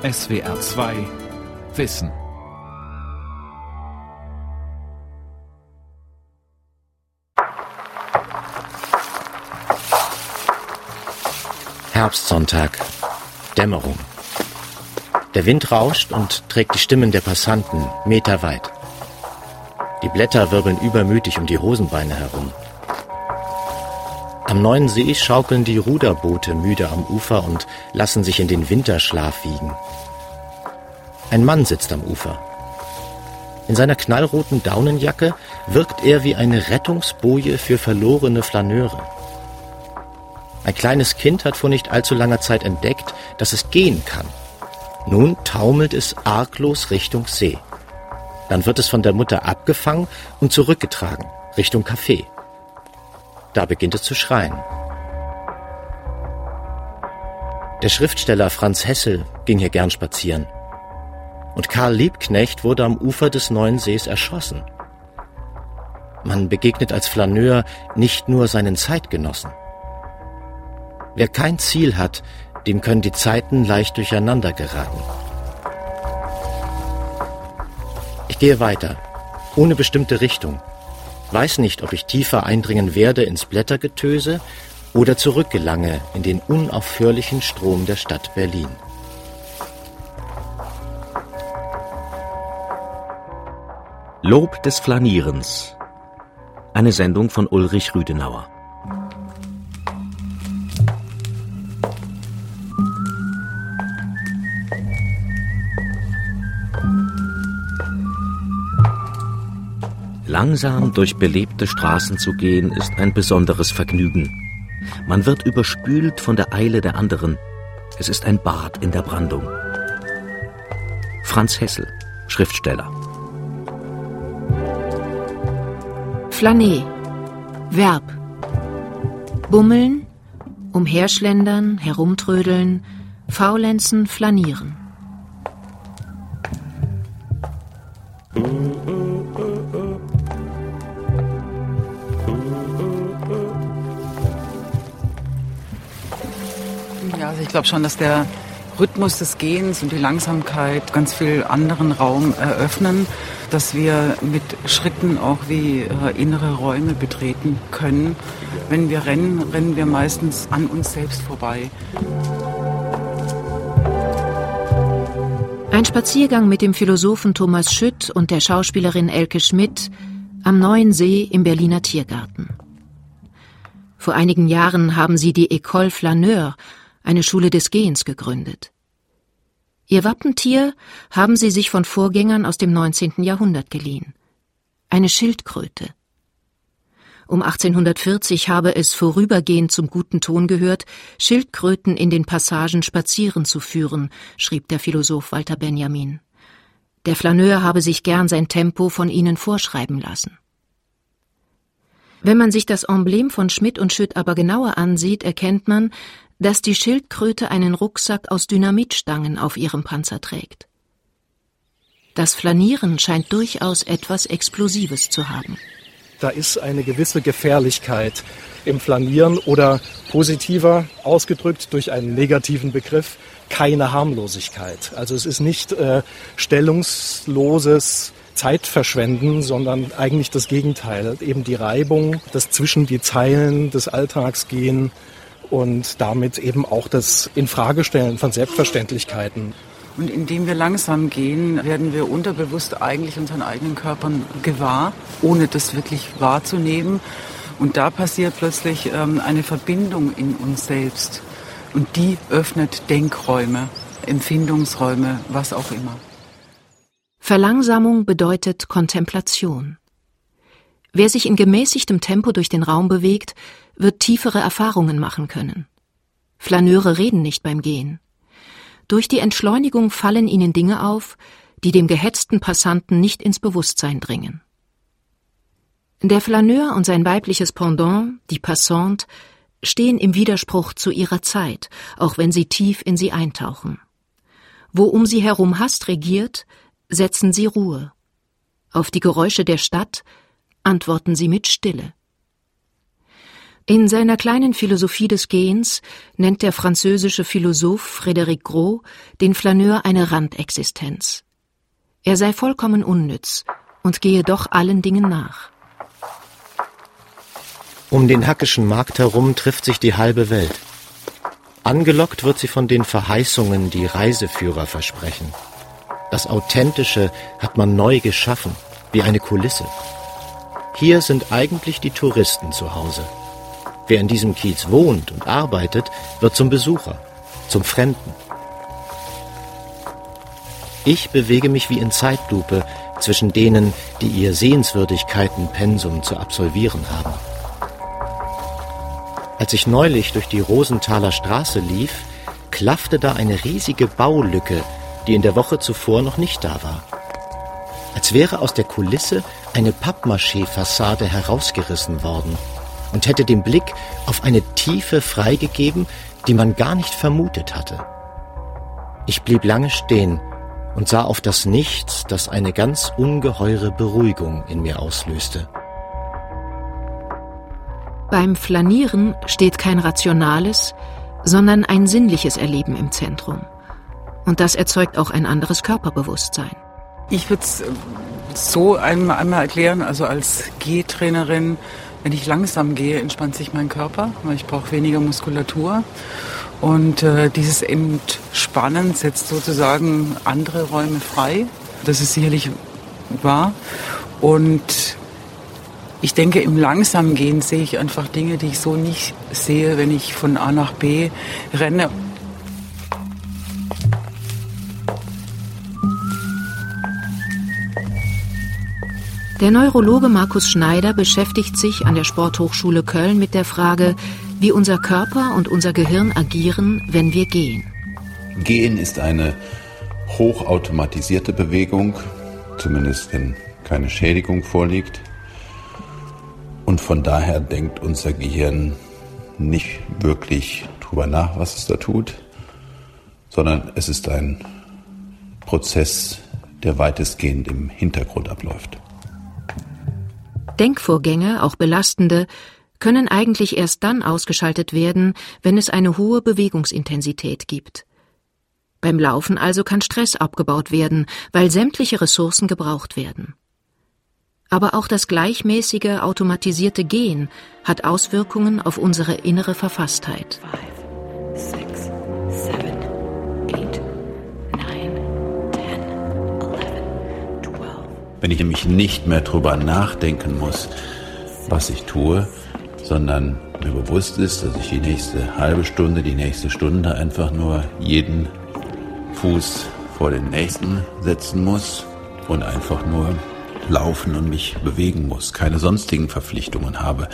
SWR 2 Wissen. Herbstsonntag. Dämmerung. Der Wind rauscht und trägt die Stimmen der Passanten meterweit. Die Blätter wirbeln übermütig um die Hosenbeine herum. Am neuen See schaukeln die Ruderboote müde am Ufer und lassen sich in den Winterschlaf wiegen. Ein Mann sitzt am Ufer. In seiner knallroten Daunenjacke wirkt er wie eine Rettungsboje für verlorene Flaneure. Ein kleines Kind hat vor nicht allzu langer Zeit entdeckt, dass es gehen kann. Nun taumelt es arglos Richtung See. Dann wird es von der Mutter abgefangen und zurückgetragen, Richtung Café. Da beginnt es zu schreien. Der Schriftsteller Franz Hessel ging hier gern spazieren. Und Karl Liebknecht wurde am Ufer des neuen Sees erschossen. Man begegnet als Flaneur nicht nur seinen Zeitgenossen. Wer kein Ziel hat, dem können die Zeiten leicht durcheinander geraten. Ich gehe weiter, ohne bestimmte Richtung, weiß nicht, ob ich tiefer eindringen werde ins Blättergetöse oder zurückgelange in den unaufhörlichen Strom der Stadt Berlin. Lob des Flanierens. Eine Sendung von Ulrich Rüdenauer. Langsam durch belebte Straßen zu gehen, ist ein besonderes Vergnügen. Man wird überspült von der Eile der anderen. Es ist ein Bad in der Brandung. Franz Hessel, Schriftsteller. Flané. Verb. Bummeln, umherschlendern, herumtrödeln, faulenzen, flanieren. Glaube schon, dass der Rhythmus des Gehens und die Langsamkeit ganz viel anderen Raum eröffnen, dass wir mit Schritten auch wie äh, innere Räume betreten können. Wenn wir rennen, rennen wir meistens an uns selbst vorbei. Ein Spaziergang mit dem Philosophen Thomas Schütt und der Schauspielerin Elke Schmidt am Neuen See im Berliner Tiergarten. Vor einigen Jahren haben sie die École Flaneur, eine Schule des Gehens, gegründet. Ihr Wappentier haben sie sich von Vorgängern aus dem 19. Jahrhundert geliehen. Eine Schildkröte. Um 1840 habe es vorübergehend zum guten Ton gehört, Schildkröten in den Passagen spazieren zu führen, schrieb der Philosoph Walter Benjamin. Der Flaneur habe sich gern sein Tempo von ihnen vorschreiben lassen. Wenn man sich das Emblem von Schmidt und Schütt aber genauer ansieht, erkennt man, dass die Schildkröte einen Rucksack aus Dynamitstangen auf ihrem Panzer trägt. Das Flanieren scheint durchaus etwas Explosives zu haben. Da ist eine gewisse Gefährlichkeit im Flanieren oder positiver ausgedrückt durch einen negativen Begriff keine Harmlosigkeit. Also es ist nicht äh, stellungsloses Zeitverschwenden, sondern eigentlich das Gegenteil. Eben die Reibung, das zwischen die Zeilen des Alltags gehen und damit eben auch das Infragestellen von Selbstverständlichkeiten. Und indem wir langsam gehen, werden wir unterbewusst eigentlich unseren eigenen Körpern gewahr, ohne das wirklich wahrzunehmen. Und da passiert plötzlich ähm, eine Verbindung in uns selbst. Und die öffnet Denkräume, Empfindungsräume, was auch immer. Verlangsamung bedeutet Kontemplation. Wer sich in gemäßigtem Tempo durch den Raum bewegt, wird tiefere Erfahrungen machen können. Flaneure reden nicht beim Gehen. Durch die Entschleunigung fallen ihnen Dinge auf, die dem gehetzten Passanten nicht ins Bewusstsein dringen. Der Flaneur und sein weibliches Pendant, die Passante, stehen im Widerspruch zu ihrer Zeit, auch wenn sie tief in sie eintauchen. Wo um sie herum Hast regiert, setzen sie Ruhe. Auf die Geräusche der Stadt antworten sie mit Stille. In seiner kleinen Philosophie des Gehens nennt der französische Philosoph Frédéric Gros den Flaneur eine Randexistenz. Er sei vollkommen unnütz und gehe doch allen Dingen nach. Um den Hackischen Markt herum trifft sich die halbe Welt. Angelockt wird sie von den Verheißungen, die Reiseführer versprechen. Das Authentische hat man neu geschaffen, wie eine Kulisse. Hier sind eigentlich die Touristen zu Hause. Wer in diesem Kiez wohnt und arbeitet, wird zum Besucher, zum Fremden. Ich bewege mich wie in Zeitlupe zwischen denen, die ihr Sehenswürdigkeitenpensum zu absolvieren haben. Als ich neulich durch die Rosenthaler Straße lief, klaffte da eine riesige Baulücke, die in der Woche zuvor noch nicht da war. Als wäre aus der Kulisse eine Pappmaché-Fassade herausgerissen worden und hätte den Blick auf eine Tiefe freigegeben, die man gar nicht vermutet hatte. Ich blieb lange stehen und sah auf das Nichts, das eine ganz ungeheure Beruhigung in mir auslöste. Beim Flanieren steht kein rationales, sondern ein sinnliches Erleben im Zentrum. Und das erzeugt auch ein anderes Körperbewusstsein. Ich würde es so einmal, einmal erklären, also als Gehtrainerin wenn ich langsam gehe, entspannt sich mein Körper, weil ich brauche weniger Muskulatur. Und äh, dieses Entspannen setzt sozusagen andere Räume frei. Das ist sicherlich wahr. Und ich denke, im langsamen Gehen sehe ich einfach Dinge, die ich so nicht sehe, wenn ich von A nach B renne. Der Neurologe Markus Schneider beschäftigt sich an der Sporthochschule Köln mit der Frage, wie unser Körper und unser Gehirn agieren, wenn wir gehen. Gehen ist eine hochautomatisierte Bewegung, zumindest wenn keine Schädigung vorliegt. Und von daher denkt unser Gehirn nicht wirklich drüber nach, was es da tut, sondern es ist ein Prozess, der weitestgehend im Hintergrund abläuft. Denkvorgänge, auch belastende, können eigentlich erst dann ausgeschaltet werden, wenn es eine hohe Bewegungsintensität gibt. Beim Laufen also kann Stress abgebaut werden, weil sämtliche Ressourcen gebraucht werden. Aber auch das gleichmäßige automatisierte Gehen hat Auswirkungen auf unsere innere Verfasstheit. Wenn ich nämlich nicht mehr drüber nachdenken muss, was ich tue, sondern mir bewusst ist, dass ich die nächste halbe Stunde, die nächste Stunde einfach nur jeden Fuß vor den nächsten setzen muss und einfach nur laufen und mich bewegen muss, keine sonstigen Verpflichtungen habe,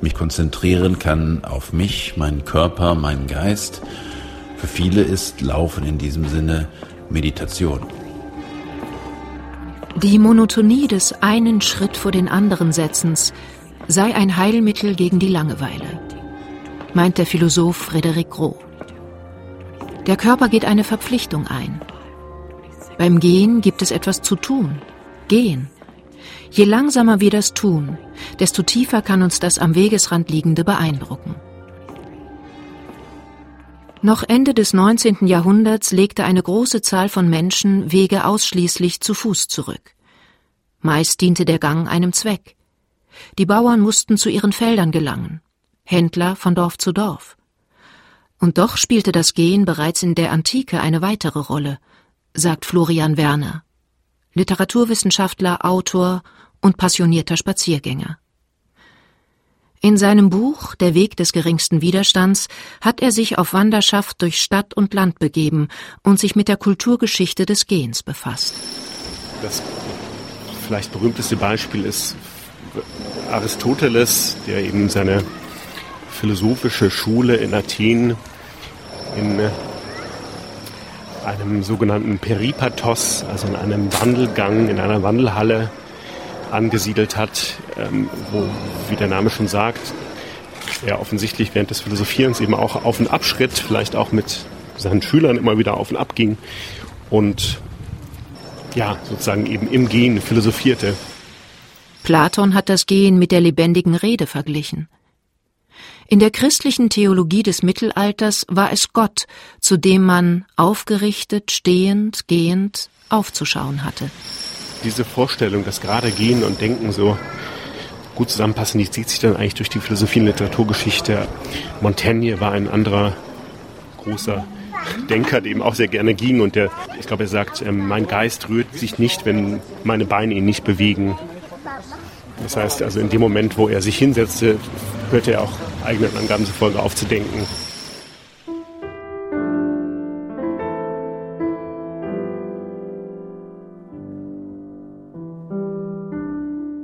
mich konzentrieren kann auf mich, meinen Körper, meinen Geist. Für viele ist Laufen in diesem Sinne Meditation. Die Monotonie des einen Schritt vor den anderen Setzens sei ein Heilmittel gegen die Langeweile, meint der Philosoph Frédéric Gros. Der Körper geht eine Verpflichtung ein. Beim Gehen gibt es etwas zu tun. Gehen. Je langsamer wir das tun, desto tiefer kann uns das am Wegesrand liegende beeindrucken. Noch Ende des 19. Jahrhunderts legte eine große Zahl von Menschen Wege ausschließlich zu Fuß zurück. Meist diente der Gang einem Zweck. Die Bauern mussten zu ihren Feldern gelangen, Händler von Dorf zu Dorf. Und doch spielte das Gehen bereits in der Antike eine weitere Rolle, sagt Florian Werner, Literaturwissenschaftler, Autor und passionierter Spaziergänger. In seinem Buch Der Weg des geringsten Widerstands hat er sich auf Wanderschaft durch Stadt und Land begeben und sich mit der Kulturgeschichte des Gehens befasst. Das vielleicht berühmteste Beispiel ist Aristoteles, der eben seine philosophische Schule in Athen in einem sogenannten Peripathos, also in einem Wandelgang, in einer Wandelhalle angesiedelt hat, ähm, wo, wie der Name schon sagt, er offensichtlich während des Philosophierens eben auch auf und abschritt, vielleicht auch mit seinen Schülern immer wieder auf und ab ging und ja, sozusagen eben im Gehen philosophierte. Platon hat das Gehen mit der lebendigen Rede verglichen. In der christlichen Theologie des Mittelalters war es Gott, zu dem man aufgerichtet, stehend, gehend aufzuschauen hatte. Diese Vorstellung, dass gerade Gehen und Denken so gut zusammenpassen, die zieht sich dann eigentlich durch die Philosophie und Literaturgeschichte. Montaigne war ein anderer großer Denker, der eben auch sehr gerne ging und der, ich glaube, er sagt, ähm, mein Geist rührt sich nicht, wenn meine Beine ihn nicht bewegen. Das heißt also, in dem Moment, wo er sich hinsetzte, hörte er auch eigenen Angaben zufolge aufzudenken.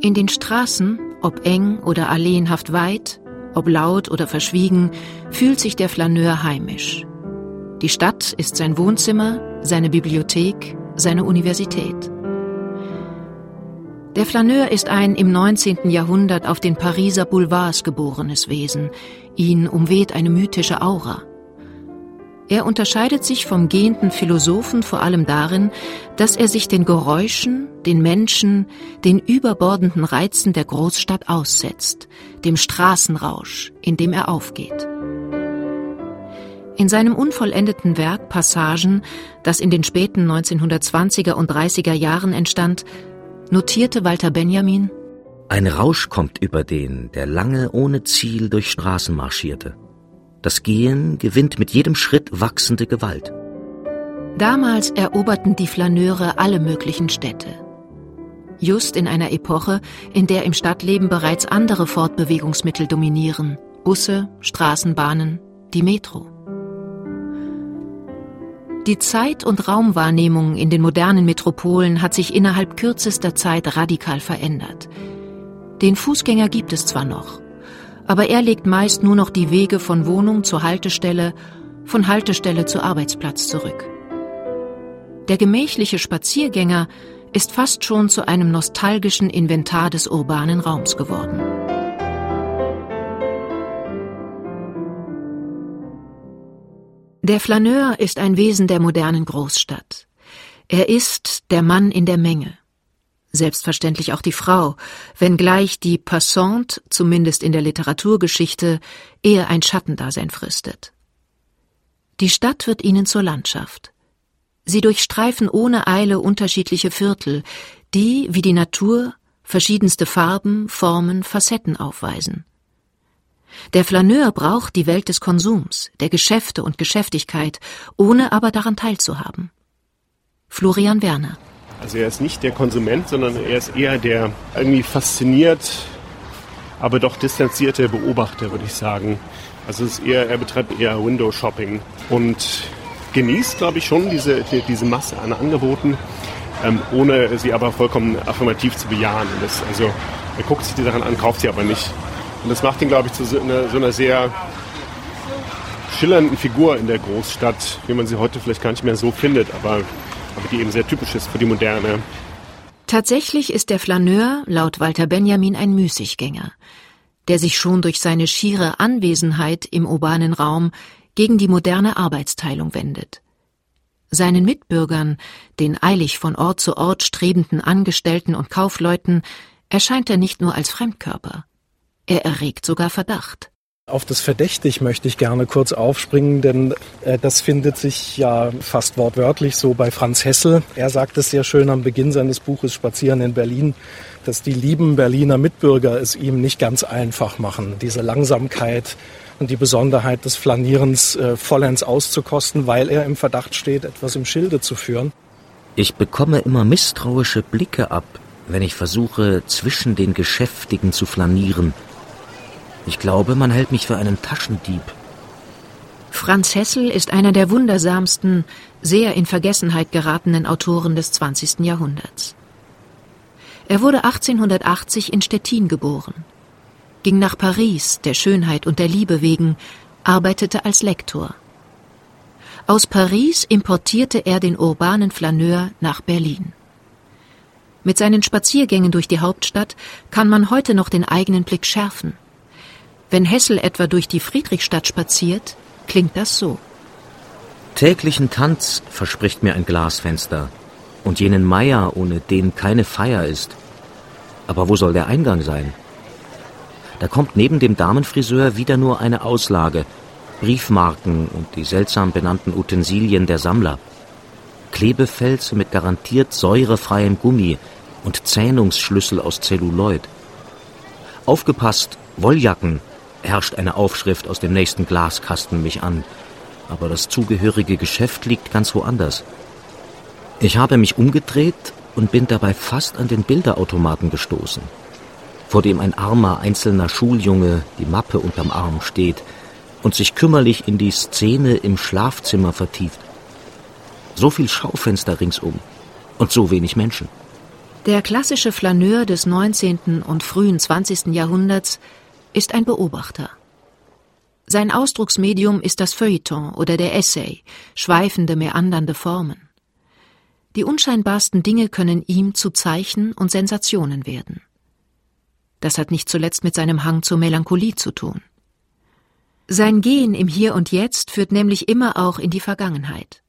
In den Straßen, ob eng oder alleenhaft weit, ob laut oder verschwiegen, fühlt sich der Flaneur heimisch. Die Stadt ist sein Wohnzimmer, seine Bibliothek, seine Universität. Der Flaneur ist ein im 19. Jahrhundert auf den Pariser Boulevards geborenes Wesen. Ihn umweht eine mythische Aura. Er unterscheidet sich vom gehenden Philosophen vor allem darin, dass er sich den Geräuschen, den Menschen, den überbordenden Reizen der Großstadt aussetzt, dem Straßenrausch, in dem er aufgeht. In seinem unvollendeten Werk Passagen, das in den späten 1920er und 30er Jahren entstand, notierte Walter Benjamin Ein Rausch kommt über den, der lange ohne Ziel durch Straßen marschierte. Das Gehen gewinnt mit jedem Schritt wachsende Gewalt. Damals eroberten die Flaneure alle möglichen Städte. Just in einer Epoche, in der im Stadtleben bereits andere Fortbewegungsmittel dominieren. Busse, Straßenbahnen, die Metro. Die Zeit- und Raumwahrnehmung in den modernen Metropolen hat sich innerhalb kürzester Zeit radikal verändert. Den Fußgänger gibt es zwar noch, aber er legt meist nur noch die Wege von Wohnung zur Haltestelle, von Haltestelle zu Arbeitsplatz zurück. Der gemächliche Spaziergänger ist fast schon zu einem nostalgischen Inventar des urbanen Raums geworden. Der Flaneur ist ein Wesen der modernen Großstadt. Er ist der Mann in der Menge. Selbstverständlich auch die Frau, wenngleich die Passante, zumindest in der Literaturgeschichte, eher ein Schattendasein fristet. Die Stadt wird ihnen zur Landschaft. Sie durchstreifen ohne Eile unterschiedliche Viertel, die, wie die Natur, verschiedenste Farben, Formen, Facetten aufweisen. Der Flaneur braucht die Welt des Konsums, der Geschäfte und Geschäftigkeit, ohne aber daran teilzuhaben. Florian Werner. Also er ist nicht der Konsument, sondern er ist eher der irgendwie fasziniert, aber doch distanzierte Beobachter, würde ich sagen. Also es ist eher, er betreibt eher Window-Shopping und genießt, glaube ich, schon diese, diese Masse an Angeboten, ähm, ohne sie aber vollkommen affirmativ zu bejahen. Das, also er guckt sich die Sachen an, kauft sie aber nicht. Und das macht ihn, glaube ich, zu so einer, so einer sehr schillernden Figur in der Großstadt, wie man sie heute vielleicht gar nicht mehr so findet, aber, aber die eben sehr typisch ist für die Moderne. Tatsächlich ist der Flaneur laut Walter Benjamin ein Müßiggänger, der sich schon durch seine schiere Anwesenheit im urbanen Raum gegen die moderne Arbeitsteilung wendet. Seinen Mitbürgern, den eilig von Ort zu Ort strebenden Angestellten und Kaufleuten, erscheint er nicht nur als Fremdkörper. Er erregt sogar Verdacht. Auf das Verdächtig möchte ich gerne kurz aufspringen, denn äh, das findet sich ja fast wortwörtlich so bei Franz Hessel. Er sagt es sehr schön am Beginn seines Buches Spazieren in Berlin, dass die lieben Berliner Mitbürger es ihm nicht ganz einfach machen, diese Langsamkeit und die Besonderheit des Flanierens äh, vollends auszukosten, weil er im Verdacht steht, etwas im Schilde zu führen. Ich bekomme immer misstrauische Blicke ab, wenn ich versuche, zwischen den Geschäftigen zu flanieren ich glaube, man hält mich für einen Taschendieb. Franz Hessel ist einer der wundersamsten, sehr in Vergessenheit geratenen Autoren des 20. Jahrhunderts. Er wurde 1880 in Stettin geboren, ging nach Paris der Schönheit und der Liebe wegen, arbeitete als Lektor. Aus Paris importierte er den urbanen Flaneur nach Berlin. Mit seinen Spaziergängen durch die Hauptstadt kann man heute noch den eigenen Blick schärfen. Wenn Hessel etwa durch die Friedrichstadt spaziert, klingt das so. Täglichen Tanz verspricht mir ein Glasfenster und jenen Meier, ohne den keine Feier ist. Aber wo soll der Eingang sein? Da kommt neben dem Damenfriseur wieder nur eine Auslage, Briefmarken und die seltsam benannten Utensilien der Sammler. Klebefels mit garantiert säurefreiem Gummi und Zähnungsschlüssel aus Zelluloid. Aufgepasst, Wolljacken, herrscht eine Aufschrift aus dem nächsten Glaskasten mich an. Aber das zugehörige Geschäft liegt ganz woanders. Ich habe mich umgedreht und bin dabei fast an den Bilderautomaten gestoßen, vor dem ein armer einzelner Schuljunge die Mappe unterm Arm steht und sich kümmerlich in die Szene im Schlafzimmer vertieft. So viel Schaufenster ringsum und so wenig Menschen. Der klassische Flaneur des 19. und frühen 20. Jahrhunderts ist ein Beobachter. Sein Ausdrucksmedium ist das Feuilleton oder der Essay, schweifende, meandernde Formen. Die unscheinbarsten Dinge können ihm zu Zeichen und Sensationen werden. Das hat nicht zuletzt mit seinem Hang zur Melancholie zu tun. Sein Gehen im Hier und Jetzt führt nämlich immer auch in die Vergangenheit.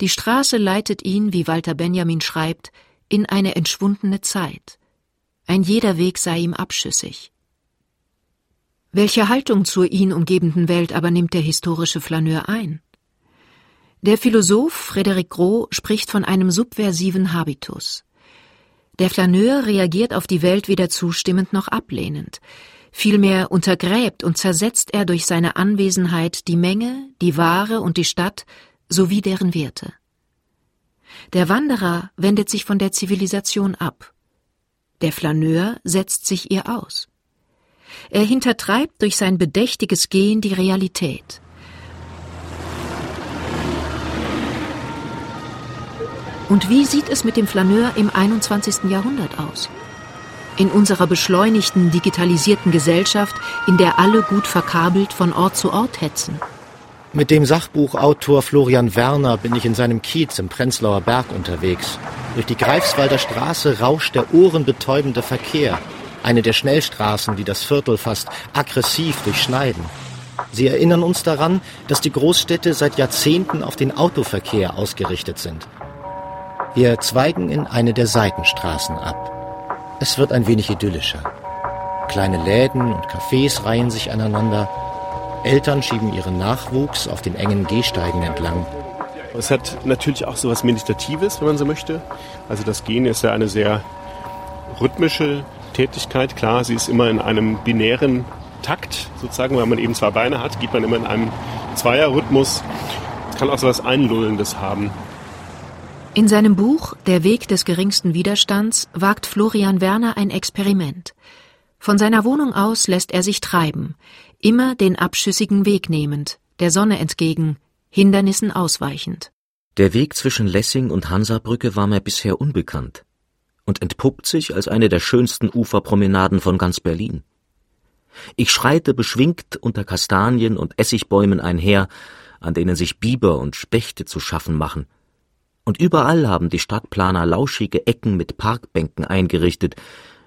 Die Straße leitet ihn, wie Walter Benjamin schreibt, in eine entschwundene Zeit. Ein jeder Weg sei ihm abschüssig. Welche Haltung zur ihn umgebenden Welt aber nimmt der historische Flaneur ein? Der Philosoph Frédéric Gros spricht von einem subversiven Habitus. Der Flaneur reagiert auf die Welt weder zustimmend noch ablehnend. Vielmehr untergräbt und zersetzt er durch seine Anwesenheit die Menge, die Ware und die Stadt sowie deren Werte. Der Wanderer wendet sich von der Zivilisation ab. Der Flaneur setzt sich ihr aus. Er hintertreibt durch sein bedächtiges Gehen die Realität. Und wie sieht es mit dem Flaneur im 21. Jahrhundert aus? In unserer beschleunigten, digitalisierten Gesellschaft, in der alle gut verkabelt von Ort zu Ort hetzen. Mit dem Sachbuchautor Florian Werner bin ich in seinem Kiez im Prenzlauer Berg unterwegs. Durch die Greifswalder Straße rauscht der ohrenbetäubende Verkehr. Eine der Schnellstraßen, die das Viertel fast aggressiv durchschneiden. Sie erinnern uns daran, dass die Großstädte seit Jahrzehnten auf den Autoverkehr ausgerichtet sind. Wir zweigen in eine der Seitenstraßen ab. Es wird ein wenig idyllischer. Kleine Läden und Cafés reihen sich aneinander. Eltern schieben ihren Nachwuchs auf den engen Gehsteigen entlang. Es hat natürlich auch so was Meditatives, wenn man so möchte. Also das Gehen ist ja eine sehr rhythmische Tätigkeit. Klar, sie ist immer in einem binären Takt sozusagen, weil man eben zwei Beine hat, geht man immer in einem Zweierrhythmus. Es kann auch so was Einlullendes haben. In seinem Buch Der Weg des geringsten Widerstands wagt Florian Werner ein Experiment. Von seiner Wohnung aus lässt er sich treiben, immer den abschüssigen Weg nehmend, der Sonne entgegen, Hindernissen ausweichend. Der Weg zwischen Lessing und Hansabrücke war mir bisher unbekannt und entpuppt sich als eine der schönsten Uferpromenaden von ganz Berlin. Ich schreite beschwingt unter Kastanien und Essigbäumen einher, an denen sich Biber und Spechte zu schaffen machen – und überall haben die Stadtplaner lauschige Ecken mit Parkbänken eingerichtet,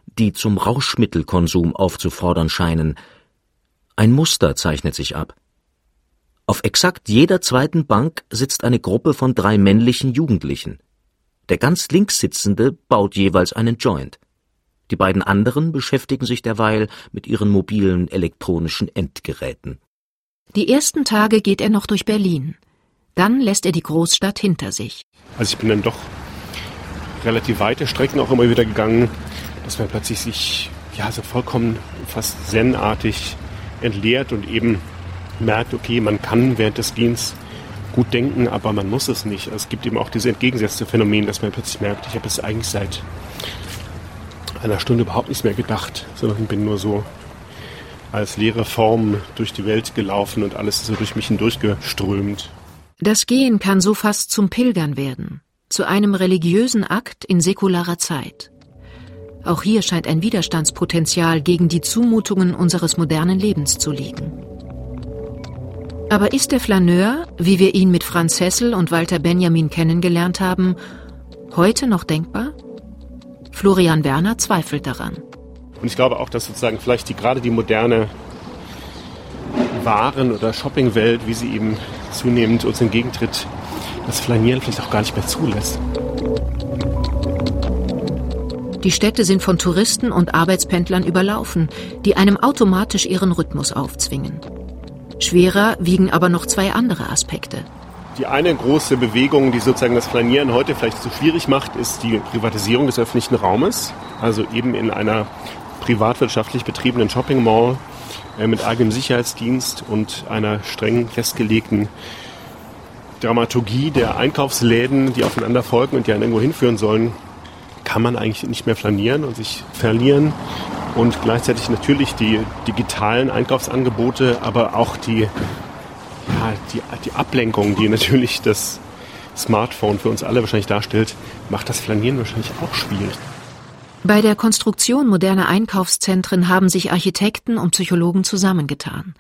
die zum Rauschmittelkonsum aufzufordern scheinen. Ein Muster zeichnet sich ab. Auf exakt jeder zweiten Bank sitzt eine Gruppe von drei männlichen Jugendlichen. Der ganz links sitzende baut jeweils einen Joint. Die beiden anderen beschäftigen sich derweil mit ihren mobilen elektronischen Endgeräten. Die ersten Tage geht er noch durch Berlin. Dann lässt er die Großstadt hinter sich. Also ich bin dann doch relativ weite Strecken auch immer wieder gegangen, dass man plötzlich sich ja so vollkommen fast zenartig entleert und eben merkt, okay, man kann während des Gehens gut denken, aber man muss es nicht. Es gibt eben auch diese entgegengesetzte Phänomen, dass man plötzlich merkt, ich habe es eigentlich seit einer Stunde überhaupt nichts mehr gedacht, sondern bin nur so als leere Form durch die Welt gelaufen und alles ist so durch mich hindurchgeströmt. Das Gehen kann so fast zum Pilgern werden, zu einem religiösen Akt in säkularer Zeit. Auch hier scheint ein Widerstandspotenzial gegen die Zumutungen unseres modernen Lebens zu liegen. Aber ist der Flaneur, wie wir ihn mit Franz Hessel und Walter Benjamin kennengelernt haben, heute noch denkbar? Florian Werner zweifelt daran. Und ich glaube auch, dass sozusagen vielleicht die, gerade die moderne Waren- oder Shoppingwelt, wie sie eben zunehmend uns entgegentritt, das Flanieren vielleicht auch gar nicht mehr zulässt. Die Städte sind von Touristen und Arbeitspendlern überlaufen, die einem automatisch ihren Rhythmus aufzwingen. Schwerer wiegen aber noch zwei andere Aspekte. Die eine große Bewegung, die sozusagen das Flanieren heute vielleicht so schwierig macht, ist die Privatisierung des öffentlichen Raumes. Also eben in einer privatwirtschaftlich betriebenen Shopping Mall äh, mit eigenem Sicherheitsdienst und einer streng festgelegten Dramaturgie der Einkaufsläden, die aufeinander folgen und die einen irgendwo hinführen sollen, kann man eigentlich nicht mehr flanieren und sich verlieren. Und gleichzeitig natürlich die digitalen Einkaufsangebote, aber auch die, ja, die, die Ablenkung, die natürlich das Smartphone für uns alle wahrscheinlich darstellt, macht das Flanieren wahrscheinlich auch schwierig. Bei der Konstruktion moderner Einkaufszentren haben sich Architekten und Psychologen zusammengetan.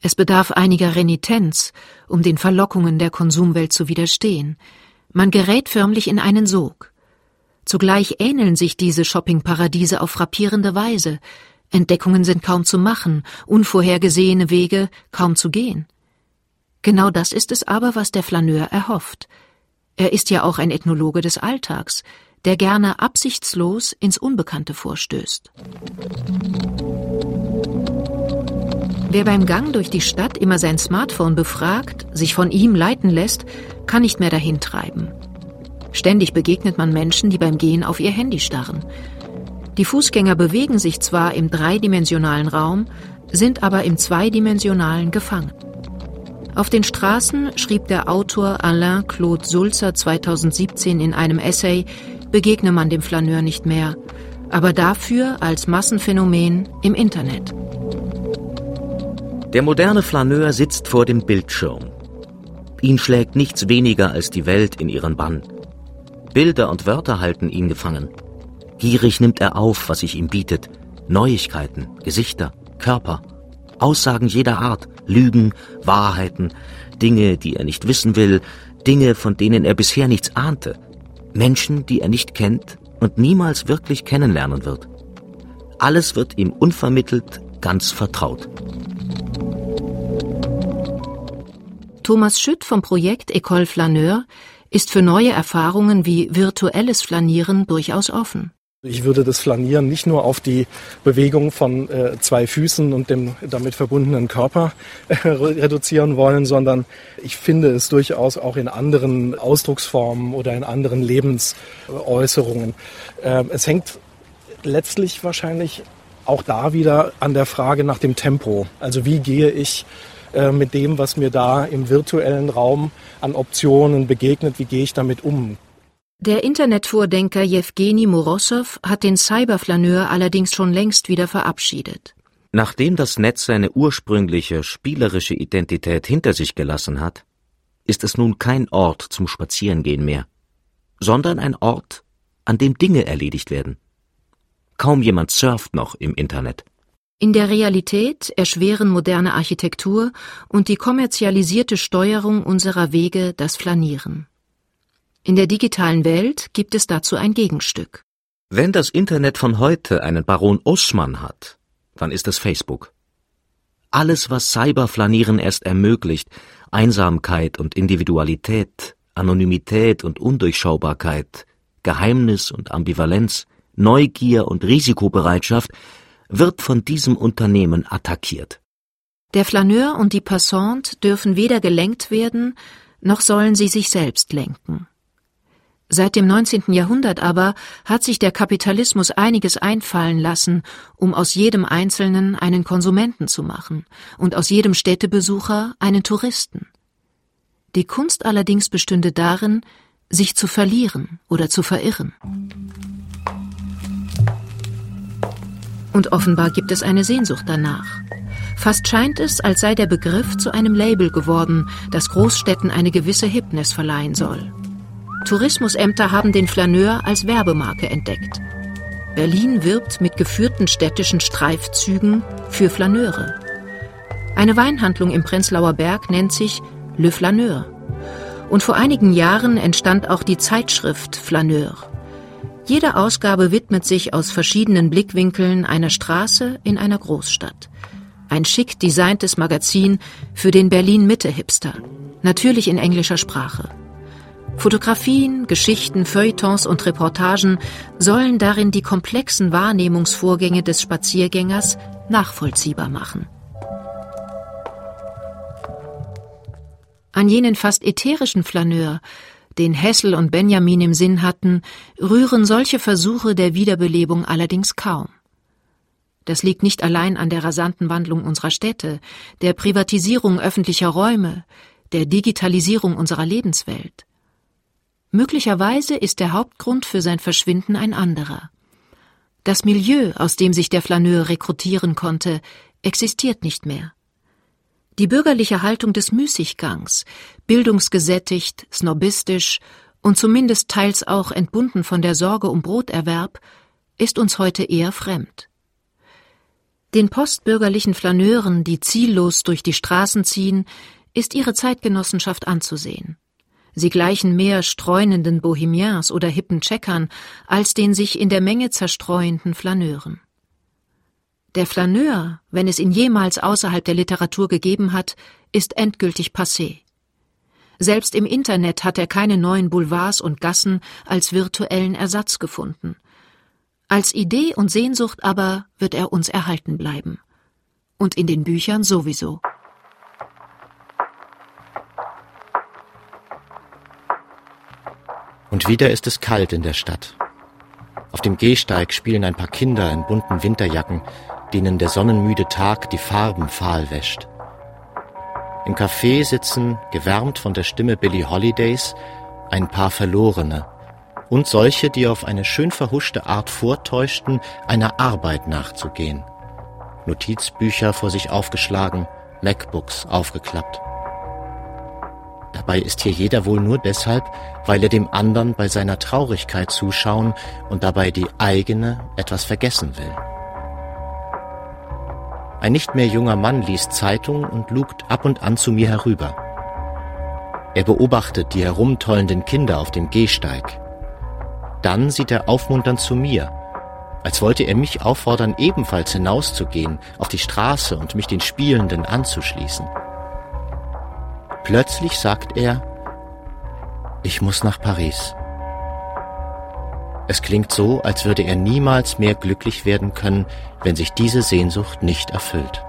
Es bedarf einiger Renitenz, um den Verlockungen der Konsumwelt zu widerstehen. Man gerät förmlich in einen Sog. Zugleich ähneln sich diese Shoppingparadiese auf frappierende Weise. Entdeckungen sind kaum zu machen, unvorhergesehene Wege kaum zu gehen. Genau das ist es aber, was der Flaneur erhofft. Er ist ja auch ein Ethnologe des Alltags, der gerne absichtslos ins Unbekannte vorstößt. Wer beim Gang durch die Stadt immer sein Smartphone befragt, sich von ihm leiten lässt, kann nicht mehr dahin treiben. Ständig begegnet man Menschen, die beim Gehen auf ihr Handy starren. Die Fußgänger bewegen sich zwar im dreidimensionalen Raum, sind aber im zweidimensionalen gefangen. Auf den Straßen schrieb der Autor Alain Claude Sulzer 2017 in einem Essay, begegne man dem Flaneur nicht mehr, aber dafür als Massenphänomen im Internet. Der moderne Flaneur sitzt vor dem Bildschirm. Ihn schlägt nichts weniger als die Welt in ihren Bann. Bilder und Wörter halten ihn gefangen. Gierig nimmt er auf, was sich ihm bietet. Neuigkeiten, Gesichter, Körper, Aussagen jeder Art, Lügen, Wahrheiten, Dinge, die er nicht wissen will, Dinge, von denen er bisher nichts ahnte, Menschen, die er nicht kennt und niemals wirklich kennenlernen wird. Alles wird ihm unvermittelt ganz vertraut. Thomas Schütt vom Projekt École Flaneur ist für neue Erfahrungen wie virtuelles Flanieren durchaus offen. Ich würde das Flanieren nicht nur auf die Bewegung von äh, zwei Füßen und dem damit verbundenen Körper äh, reduzieren wollen, sondern ich finde es durchaus auch in anderen Ausdrucksformen oder in anderen Lebensäußerungen. Äh, es hängt letztlich wahrscheinlich auch da wieder an der Frage nach dem Tempo. Also wie gehe ich äh, mit dem, was mir da im virtuellen Raum an Optionen begegnet, wie gehe ich damit um. Der Internetvordenker Jewgeni Morossow hat den Cyberflaneur allerdings schon längst wieder verabschiedet. Nachdem das Netz seine ursprüngliche spielerische Identität hinter sich gelassen hat, ist es nun kein Ort zum Spazierengehen mehr, sondern ein Ort, an dem Dinge erledigt werden. Kaum jemand surft noch im Internet. In der Realität erschweren moderne Architektur und die kommerzialisierte Steuerung unserer Wege das Flanieren. In der digitalen Welt gibt es dazu ein Gegenstück. Wenn das Internet von heute einen Baron Osman hat, dann ist es Facebook. Alles, was Cyberflanieren erst ermöglicht, Einsamkeit und Individualität, Anonymität und Undurchschaubarkeit, Geheimnis und Ambivalenz, Neugier und Risikobereitschaft, wird von diesem Unternehmen attackiert. Der Flaneur und die Passante dürfen weder gelenkt werden, noch sollen sie sich selbst lenken. Seit dem 19. Jahrhundert aber hat sich der Kapitalismus einiges einfallen lassen, um aus jedem Einzelnen einen Konsumenten zu machen und aus jedem Städtebesucher einen Touristen. Die Kunst allerdings bestünde darin, sich zu verlieren oder zu verirren. Und offenbar gibt es eine Sehnsucht danach. Fast scheint es, als sei der Begriff zu einem Label geworden, das Großstädten eine gewisse Hipness verleihen soll. Tourismusämter haben den Flaneur als Werbemarke entdeckt. Berlin wirbt mit geführten städtischen Streifzügen für Flaneure. Eine Weinhandlung im Prenzlauer Berg nennt sich Le Flaneur. Und vor einigen Jahren entstand auch die Zeitschrift Flaneur. Jede Ausgabe widmet sich aus verschiedenen Blickwinkeln einer Straße in einer Großstadt. Ein schick designtes Magazin für den Berlin-Mitte-Hipster. Natürlich in englischer Sprache. Fotografien, Geschichten, Feuilletons und Reportagen sollen darin die komplexen Wahrnehmungsvorgänge des Spaziergängers nachvollziehbar machen. An jenen fast ätherischen Flaneur, den Hessel und Benjamin im Sinn hatten, rühren solche Versuche der Wiederbelebung allerdings kaum. Das liegt nicht allein an der rasanten Wandlung unserer Städte, der Privatisierung öffentlicher Räume, der Digitalisierung unserer Lebenswelt. Möglicherweise ist der Hauptgrund für sein Verschwinden ein anderer. Das Milieu, aus dem sich der Flaneur rekrutieren konnte, existiert nicht mehr. Die bürgerliche Haltung des Müßiggangs, bildungsgesättigt, snobistisch und zumindest teils auch entbunden von der Sorge um Broterwerb, ist uns heute eher fremd. Den postbürgerlichen Flaneuren, die ziellos durch die Straßen ziehen, ist ihre Zeitgenossenschaft anzusehen. Sie gleichen mehr streunenden Bohemiens oder hippen Checkern als den sich in der Menge zerstreuenden Flaneuren. Der Flaneur, wenn es ihn jemals außerhalb der Literatur gegeben hat, ist endgültig passé. Selbst im Internet hat er keine neuen Boulevards und Gassen als virtuellen Ersatz gefunden. Als Idee und Sehnsucht aber wird er uns erhalten bleiben. Und in den Büchern sowieso. Und wieder ist es kalt in der Stadt. Auf dem Gehsteig spielen ein paar Kinder in bunten Winterjacken, denen der sonnenmüde Tag die Farben fahl wäscht. Im Café sitzen, gewärmt von der Stimme Billie Holidays, ein paar Verlorene und solche, die auf eine schön verhuschte Art vortäuschten, einer Arbeit nachzugehen. Notizbücher vor sich aufgeschlagen, MacBooks aufgeklappt. Dabei ist hier jeder wohl nur deshalb, weil er dem anderen bei seiner Traurigkeit zuschauen und dabei die eigene etwas vergessen will. Ein nicht mehr junger Mann liest Zeitung und lugt ab und an zu mir herüber. Er beobachtet die herumtollenden Kinder auf dem Gehsteig. Dann sieht er aufmunternd zu mir, als wollte er mich auffordern, ebenfalls hinauszugehen auf die Straße und mich den Spielenden anzuschließen. Plötzlich sagt er, ich muss nach Paris. Es klingt so, als würde er niemals mehr glücklich werden können, wenn sich diese Sehnsucht nicht erfüllt.